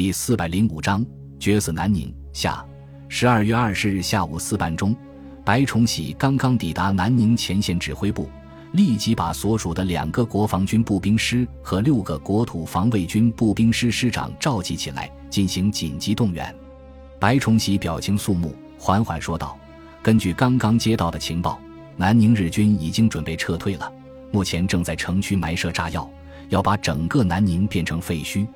第四百零五章决死南宁下。十二月二十日下午四半钟，白崇禧刚刚抵达南宁前线指挥部，立即把所属的两个国防军步兵师和六个国土防卫军步兵师师长召集起来，进行紧急动员。白崇禧表情肃穆，缓缓说道：“根据刚刚接到的情报，南宁日军已经准备撤退了，目前正在城区埋设炸药，要把整个南宁变成废墟。”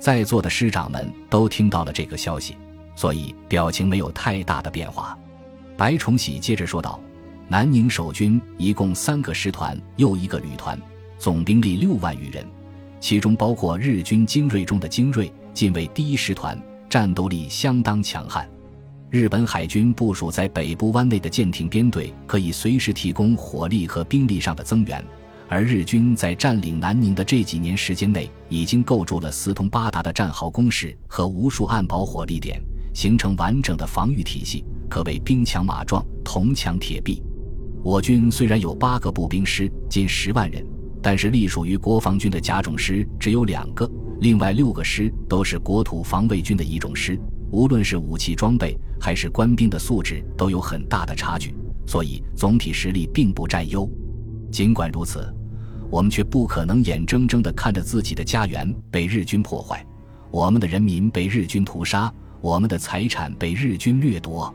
在座的师长们都听到了这个消息，所以表情没有太大的变化。白崇禧接着说道：“南宁守军一共三个师团又一个旅团，总兵力六万余人，其中包括日军精锐中的精锐近卫第一师团，战斗力相当强悍。日本海军部署在北部湾内的舰艇编队可以随时提供火力和兵力上的增援。”而日军在占领南宁的这几年时间内，已经构筑了四通八达的战壕工事和无数暗堡火力点，形成完整的防御体系，可谓兵强马壮、铜墙铁壁。我军虽然有八个步兵师，近十万人，但是隶属于国防军的甲种师只有两个，另外六个师都是国土防卫军的乙种师，无论是武器装备还是官兵的素质都有很大的差距，所以总体实力并不占优。尽管如此。我们却不可能眼睁睁地看着自己的家园被日军破坏，我们的人民被日军屠杀，我们的财产被日军掠夺。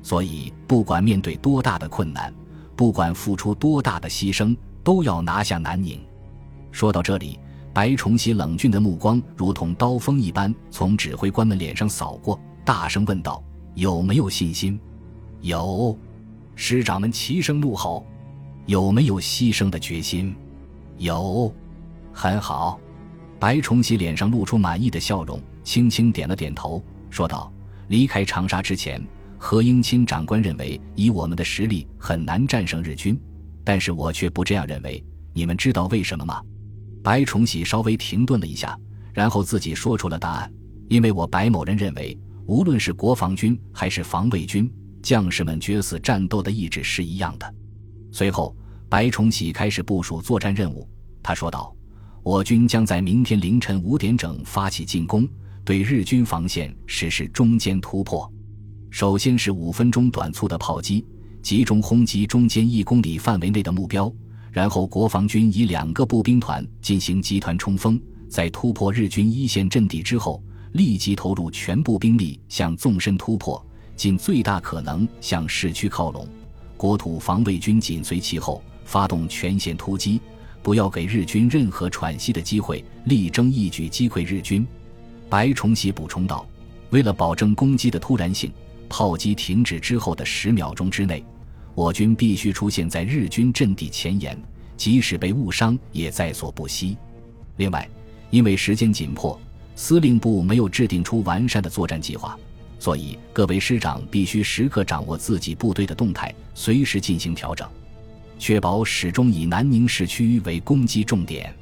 所以，不管面对多大的困难，不管付出多大的牺牲，都要拿下南宁。说到这里，白崇禧冷峻的目光如同刀锋一般从指挥官们脸上扫过，大声问道：“有没有信心？”“有。”师长们齐声怒吼：“有没有牺牲的决心？”有，很好。白崇禧脸上露出满意的笑容，轻轻点了点头，说道：“离开长沙之前，何应钦长官认为以我们的实力很难战胜日军，但是我却不这样认为。你们知道为什么吗？”白崇禧稍微停顿了一下，然后自己说出了答案：“因为我白某人认为，无论是国防军还是防卫军，将士们决死战斗的意志是一样的。”随后。白崇禧开始部署作战任务。他说道：“我军将在明天凌晨五点整发起进攻，对日军防线实施中间突破。首先是五分钟短促的炮击，集中轰击中间一公里范围内的目标。然后国防军以两个步兵团进行集团冲锋，在突破日军一线阵地之后，立即投入全部兵力向纵深突破，尽最大可能向市区靠拢。国土防卫军紧随其后。”发动全线突击，不要给日军任何喘息的机会，力争一举击溃日军。白崇禧补充道：“为了保证攻击的突然性，炮击停止之后的十秒钟之内，我军必须出现在日军阵地前沿，即使被误伤也在所不惜。另外，因为时间紧迫，司令部没有制定出完善的作战计划，所以各位师长必须时刻掌握自己部队的动态，随时进行调整。”确保始终以南宁市区为攻击重点。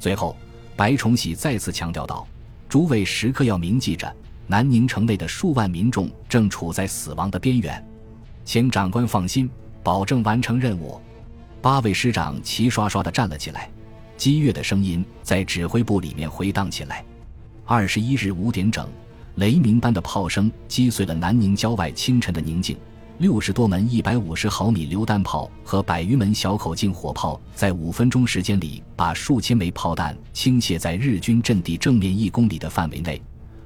最后，白崇禧再次强调道：“诸位时刻要铭记着，南宁城内的数万民众正处在死亡的边缘，请长官放心，保证完成任务。”八位师长齐刷刷地站了起来，激越的声音在指挥部里面回荡起来。二十一日五点整，雷鸣般的炮声击碎了南宁郊外清晨的宁静。六十多门一百五十毫米榴弹炮和百余门小口径火炮，在五分钟时间里，把数千枚炮弹倾泻在日军阵地正面一公里的范围内。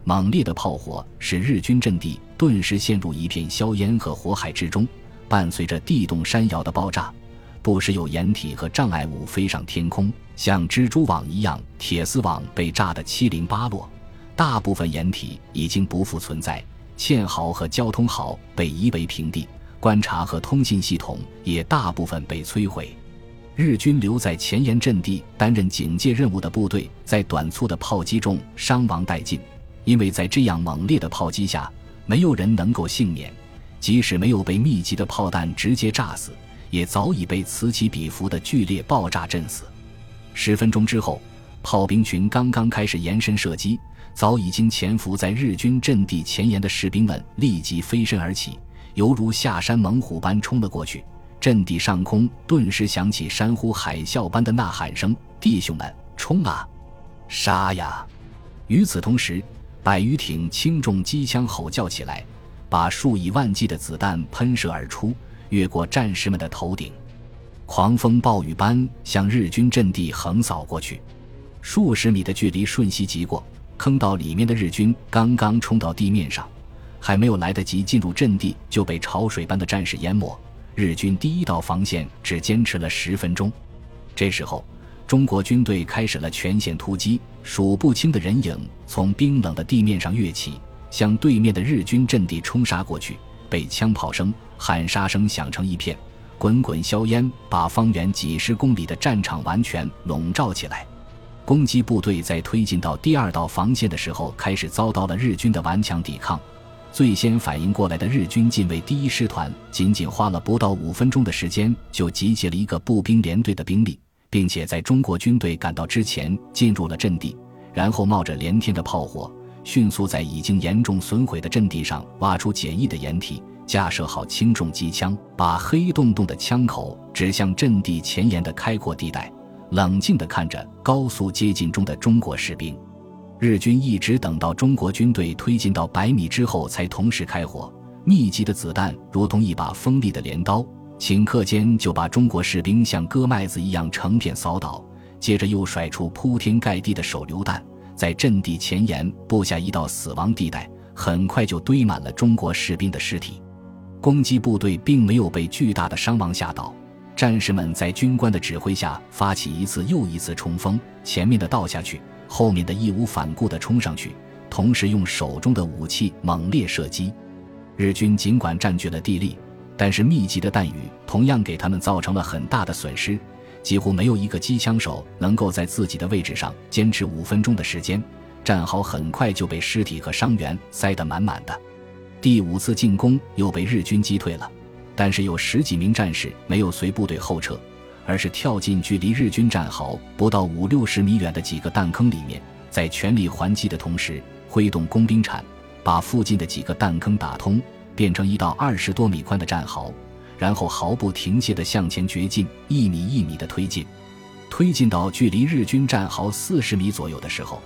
猛烈的炮火使日军阵地顿时陷入一片硝烟和火海之中，伴随着地动山摇的爆炸，不时有掩体和障碍物飞上天空，像蜘蛛网一样，铁丝网被炸得七零八落，大部分掩体已经不复存在。堑壕和交通壕被夷为平地，观察和通信系统也大部分被摧毁。日军留在前沿阵地担任警戒任务的部队，在短促的炮击中伤亡殆尽。因为在这样猛烈的炮击下，没有人能够幸免。即使没有被密集的炮弹直接炸死，也早已被此起彼伏的剧烈爆炸震死。十分钟之后，炮兵群刚刚开始延伸射击。早已经潜伏在日军阵地前沿的士兵们立即飞身而起，犹如下山猛虎般冲了过去。阵地上空顿时响起山呼海啸般的呐喊声：“弟兄们，冲啊，杀呀！”与此同时，百余挺轻重机枪吼叫起来，把数以万计的子弹喷射而出，越过战士们的头顶，狂风暴雨般向日军阵地横扫过去。数十米的距离瞬息即过，坑道里面的日军刚刚冲到地面上，还没有来得及进入阵地，就被潮水般的战士淹没。日军第一道防线只坚持了十分钟，这时候，中国军队开始了全线突击，数不清的人影从冰冷的地面上跃起，向对面的日军阵地冲杀过去。被枪炮声、喊杀声响成一片，滚滚硝烟把方圆几十公里的战场完全笼罩起来。攻击部队在推进到第二道防线的时候，开始遭到了日军的顽强抵抗。最先反应过来的日军近卫第一师团，仅仅花了不到五分钟的时间，就集结了一个步兵连队的兵力，并且在中国军队赶到之前进入了阵地，然后冒着连天的炮火，迅速在已经严重损毁的阵地上挖出简易的掩体，架设好轻重机枪，把黑洞洞的枪口指向阵地前沿的开阔地带，冷静地看着高速接近中的中国士兵。日军一直等到中国军队推进到百米之后，才同时开火。密集的子弹如同一把锋利的镰刀，顷刻间就把中国士兵像割麦子一样成片扫倒。接着又甩出铺天盖地的手榴弹，在阵地前沿布下一道死亡地带，很快就堆满了中国士兵的尸体。攻击部队并没有被巨大的伤亡吓倒，战士们在军官的指挥下发起一次又一次冲锋，前面的倒下去。后面的义无反顾地冲上去，同时用手中的武器猛烈射击。日军尽管占据了地利，但是密集的弹雨同样给他们造成了很大的损失。几乎没有一个机枪手能够在自己的位置上坚持五分钟的时间。战壕很快就被尸体和伤员塞得满满的。第五次进攻又被日军击退了，但是有十几名战士没有随部队后撤。而是跳进距离日军战壕不到五六十米远的几个弹坑里面，在全力还击的同时，挥动工兵铲，把附近的几个弹坑打通，变成一道二十多米宽的战壕，然后毫不停歇地向前掘进，一米一米地推进。推进到距离日军战壕四十米左右的时候，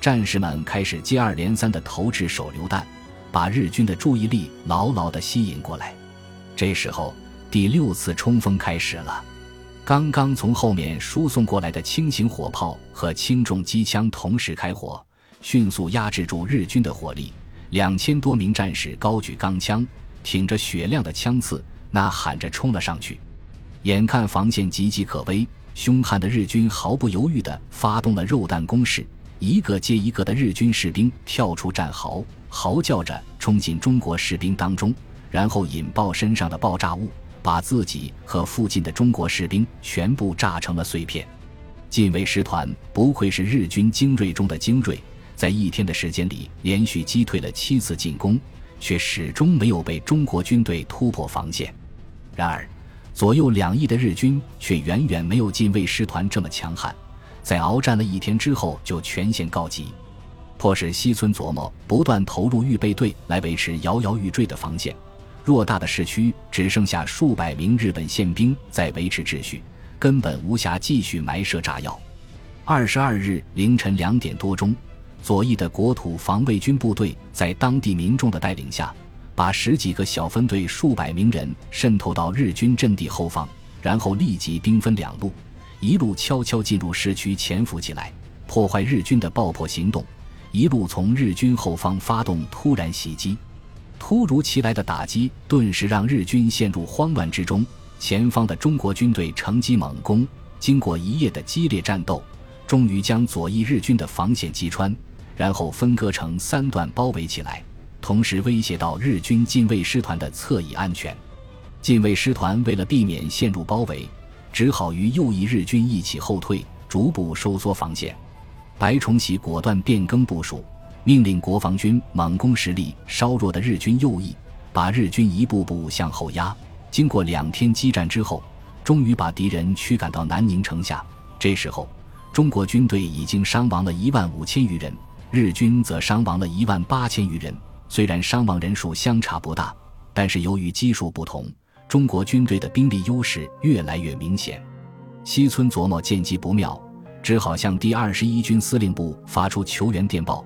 战士们开始接二连三地投掷手榴弹，把日军的注意力牢牢地吸引过来。这时候，第六次冲锋开始了。刚刚从后面输送过来的轻型火炮和轻重机枪同时开火，迅速压制住日军的火力。两千多名战士高举钢枪，挺着雪亮的枪刺，呐喊着冲了上去。眼看防线岌岌可危，凶悍的日军毫不犹豫地发动了肉弹攻势。一个接一个的日军士兵跳出战壕，嚎叫着冲进中国士兵当中，然后引爆身上的爆炸物。把自己和附近的中国士兵全部炸成了碎片。近卫师团不愧是日军精锐中的精锐，在一天的时间里连续击退了七次进攻，却始终没有被中国军队突破防线。然而，左右两翼的日军却远远没有近卫师团这么强悍，在鏖战了一天之后就全线告急，迫使西村琢磨不断投入预备队来维持摇摇欲坠的防线。偌大的市区只剩下数百名日本宪兵在维持秩序，根本无暇继续埋设炸药。二十二日凌晨两点多钟，左翼的国土防卫军部队在当地民众的带领下，把十几个小分队、数百名人渗透到日军阵地后方，然后立即兵分两路，一路悄悄进入市区潜伏起来，破坏日军的爆破行动；一路从日军后方发动突然袭击。突如其来的打击顿时让日军陷入慌乱之中，前方的中国军队乘机猛攻，经过一夜的激烈战斗，终于将左翼日军的防线击穿，然后分割成三段包围起来，同时威胁到日军近卫师团的侧翼安全。近卫师团为了避免陷入包围，只好与右翼日军一起后退，逐步收缩防线。白崇禧果断变更部署。命令国防军猛攻实力稍弱的日军右翼，把日军一步步向后压。经过两天激战之后，终于把敌人驱赶到南宁城下。这时候，中国军队已经伤亡了一万五千余人，日军则伤亡了一万八千余人。虽然伤亡人数相差不大，但是由于基数不同，中国军队的兵力优势越来越明显。西村琢磨见机不妙，只好向第二十一军司令部发出求援电报。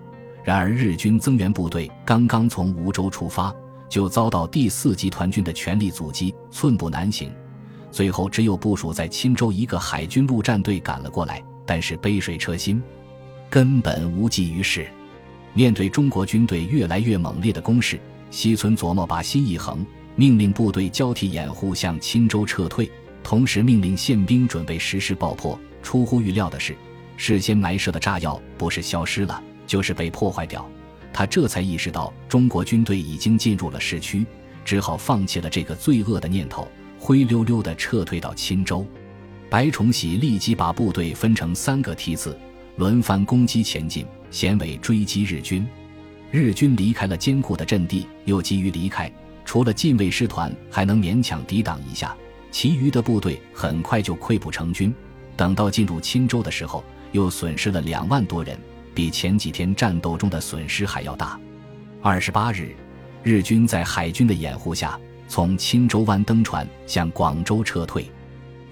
然而，日军增援部队刚刚从梧州出发，就遭到第四集团军的全力阻击，寸步难行。最后，只有部署在钦州一个海军陆战队赶了过来，但是杯水车薪，根本无济于事。面对中国军队越来越猛烈的攻势，西村琢磨把心一横，命令部队交替掩护向钦州撤退，同时命令宪兵准备实施爆破。出乎预料的是，事先埋设的炸药不是消失了，就是被破坏掉。他这才意识到中国军队已经进入了市区，只好放弃了这个罪恶的念头。灰溜溜地撤退到钦州，白崇禧立即把部队分成三个梯次，轮番攻击前进，衔尾追击日军。日军离开了坚固的阵地，又急于离开，除了禁卫师团还能勉强抵挡一下，其余的部队很快就溃不成军。等到进入钦州的时候，又损失了两万多人，比前几天战斗中的损失还要大。二十八日，日军在海军的掩护下。从钦州湾登船向广州撤退。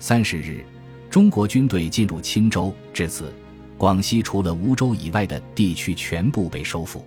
三十日，中国军队进入钦州，至此，广西除了梧州以外的地区全部被收复。